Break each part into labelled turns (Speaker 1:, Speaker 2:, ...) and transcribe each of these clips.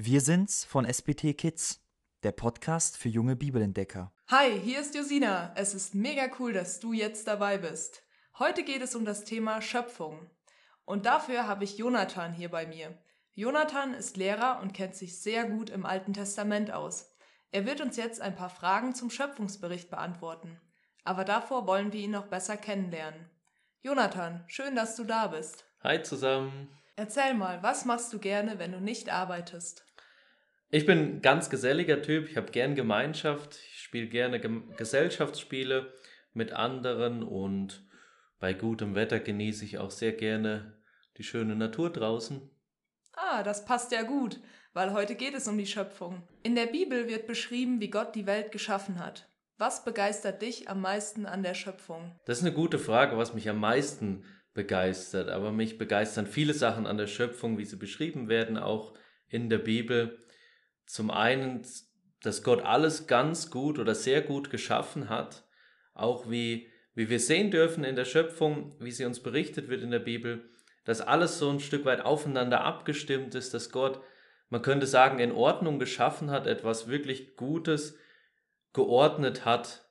Speaker 1: Wir sind's von SBT Kids, der Podcast für junge Bibelentdecker.
Speaker 2: Hi, hier ist Josina. Es ist mega cool, dass du jetzt dabei bist. Heute geht es um das Thema Schöpfung. Und dafür habe ich Jonathan hier bei mir. Jonathan ist Lehrer und kennt sich sehr gut im Alten Testament aus. Er wird uns jetzt ein paar Fragen zum Schöpfungsbericht beantworten. Aber davor wollen wir ihn noch besser kennenlernen. Jonathan, schön, dass du da bist.
Speaker 3: Hi zusammen.
Speaker 2: Erzähl mal, was machst du gerne, wenn du nicht arbeitest?
Speaker 3: Ich bin ein ganz geselliger Typ, ich habe gern Gemeinschaft, ich spiele gerne Gem Gesellschaftsspiele mit anderen und bei gutem Wetter genieße ich auch sehr gerne die schöne Natur draußen.
Speaker 2: Ah, das passt ja gut, weil heute geht es um die Schöpfung. In der Bibel wird beschrieben, wie Gott die Welt geschaffen hat. Was begeistert dich am meisten an der Schöpfung?
Speaker 3: Das ist eine gute Frage, was mich am meisten begeistert. Aber mich begeistern viele Sachen an der Schöpfung, wie sie beschrieben werden, auch in der Bibel. Zum einen, dass Gott alles ganz gut oder sehr gut geschaffen hat, auch wie, wie wir sehen dürfen in der Schöpfung, wie sie uns berichtet wird in der Bibel, dass alles so ein Stück weit aufeinander abgestimmt ist, dass Gott, man könnte sagen, in Ordnung geschaffen hat, etwas wirklich Gutes geordnet hat,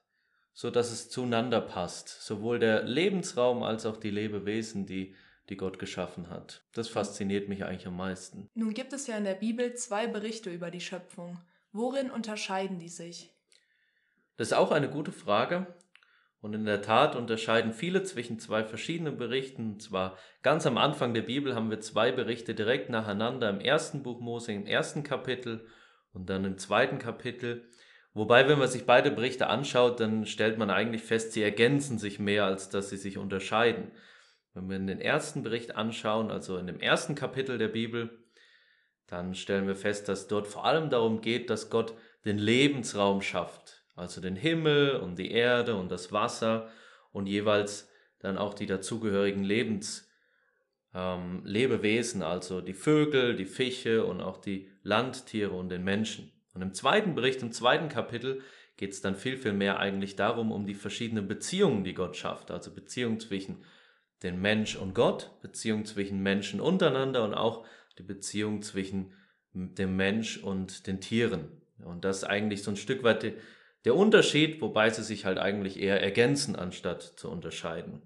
Speaker 3: so dass es zueinander passt. Sowohl der Lebensraum als auch die Lebewesen, die die Gott geschaffen hat. Das fasziniert mich eigentlich am meisten.
Speaker 2: Nun gibt es ja in der Bibel zwei Berichte über die Schöpfung. Worin unterscheiden die sich?
Speaker 3: Das ist auch eine gute Frage. Und in der Tat unterscheiden viele zwischen zwei verschiedenen Berichten. Und zwar ganz am Anfang der Bibel haben wir zwei Berichte direkt nacheinander im ersten Buch Mose, im ersten Kapitel und dann im zweiten Kapitel. Wobei, wenn man sich beide Berichte anschaut, dann stellt man eigentlich fest, sie ergänzen sich mehr, als dass sie sich unterscheiden. Wenn wir den ersten Bericht anschauen, also in dem ersten Kapitel der Bibel, dann stellen wir fest, dass dort vor allem darum geht, dass Gott den Lebensraum schafft, also den Himmel und die Erde und das Wasser und jeweils dann auch die dazugehörigen Lebens, ähm, Lebewesen, also die Vögel, die Fische und auch die Landtiere und den Menschen. Und im zweiten Bericht, im zweiten Kapitel, geht es dann viel, viel mehr eigentlich darum, um die verschiedenen Beziehungen, die Gott schafft, also Beziehungen zwischen den Mensch und Gott, Beziehung zwischen Menschen untereinander und auch die Beziehung zwischen dem Mensch und den Tieren. Und das ist eigentlich so ein Stück weit der Unterschied, wobei sie sich halt eigentlich eher ergänzen, anstatt zu unterscheiden.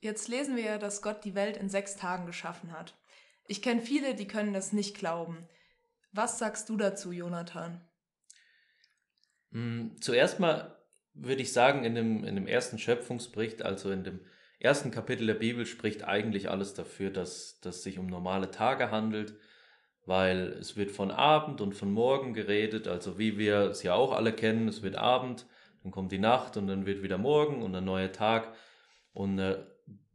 Speaker 2: Jetzt lesen wir ja, dass Gott die Welt in sechs Tagen geschaffen hat. Ich kenne viele, die können das nicht glauben. Was sagst du dazu, Jonathan?
Speaker 3: Hm, zuerst mal würde ich sagen, in dem, in dem ersten Schöpfungsbericht, also in dem ersten Kapitel der Bibel spricht eigentlich alles dafür, dass es sich um normale Tage handelt, weil es wird von Abend und von Morgen geredet, also wie wir es ja auch alle kennen, es wird Abend, dann kommt die Nacht und dann wird wieder Morgen und ein neuer Tag und äh,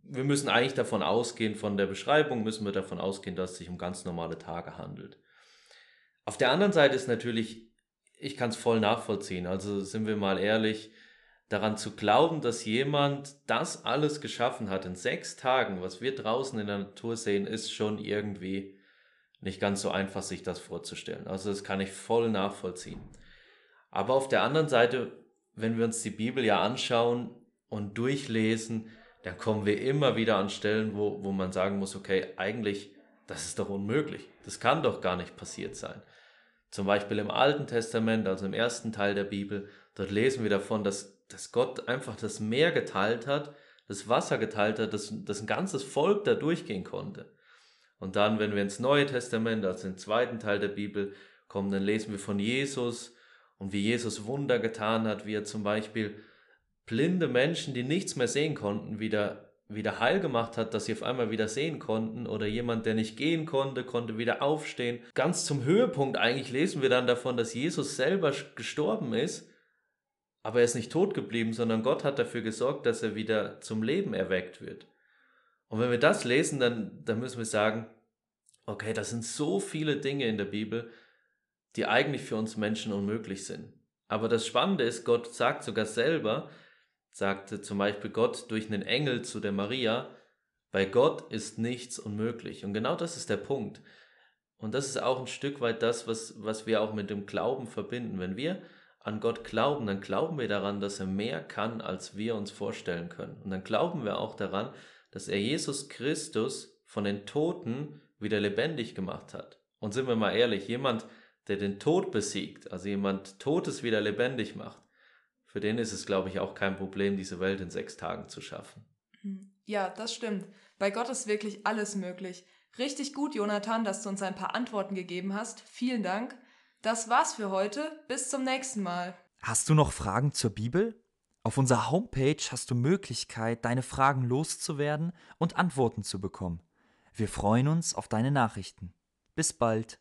Speaker 3: wir müssen eigentlich davon ausgehen, von der Beschreibung müssen wir davon ausgehen, dass es sich um ganz normale Tage handelt. Auf der anderen Seite ist natürlich, ich kann es voll nachvollziehen, also sind wir mal ehrlich, daran zu glauben, dass jemand das alles geschaffen hat in sechs Tagen, was wir draußen in der Natur sehen, ist schon irgendwie nicht ganz so einfach, sich das vorzustellen. Also das kann ich voll nachvollziehen. Aber auf der anderen Seite, wenn wir uns die Bibel ja anschauen und durchlesen, dann kommen wir immer wieder an Stellen, wo, wo man sagen muss, okay, eigentlich, das ist doch unmöglich. Das kann doch gar nicht passiert sein. Zum Beispiel im Alten Testament, also im ersten Teil der Bibel, dort lesen wir davon, dass dass Gott einfach das Meer geteilt hat, das Wasser geteilt hat, dass, dass ein ganzes Volk da durchgehen konnte. Und dann, wenn wir ins Neue Testament, also den zweiten Teil der Bibel kommen, dann lesen wir von Jesus und wie Jesus Wunder getan hat, wie er zum Beispiel blinde Menschen, die nichts mehr sehen konnten, wieder, wieder heil gemacht hat, dass sie auf einmal wieder sehen konnten oder jemand, der nicht gehen konnte, konnte wieder aufstehen. Ganz zum Höhepunkt eigentlich lesen wir dann davon, dass Jesus selber gestorben ist aber er ist nicht tot geblieben, sondern Gott hat dafür gesorgt, dass er wieder zum Leben erweckt wird. Und wenn wir das lesen, dann, dann müssen wir sagen, okay, das sind so viele Dinge in der Bibel, die eigentlich für uns Menschen unmöglich sind. Aber das Spannende ist, Gott sagt sogar selber, sagte zum Beispiel Gott durch einen Engel zu der Maria, bei Gott ist nichts unmöglich. Und genau das ist der Punkt. Und das ist auch ein Stück weit das, was, was wir auch mit dem Glauben verbinden. Wenn wir an Gott glauben, dann glauben wir daran, dass er mehr kann, als wir uns vorstellen können. Und dann glauben wir auch daran, dass er Jesus Christus von den Toten wieder lebendig gemacht hat. Und sind wir mal ehrlich, jemand, der den Tod besiegt, also jemand Totes wieder lebendig macht, für den ist es, glaube ich, auch kein Problem, diese Welt in sechs Tagen zu schaffen.
Speaker 2: Hm. Ja, das stimmt. Bei Gott ist wirklich alles möglich. Richtig gut, Jonathan, dass du uns ein paar Antworten gegeben hast. Vielen Dank. Das war's für heute. Bis zum nächsten Mal.
Speaker 1: Hast du noch Fragen zur Bibel? Auf unserer Homepage hast du Möglichkeit, deine Fragen loszuwerden und Antworten zu bekommen. Wir freuen uns auf deine Nachrichten. Bis bald.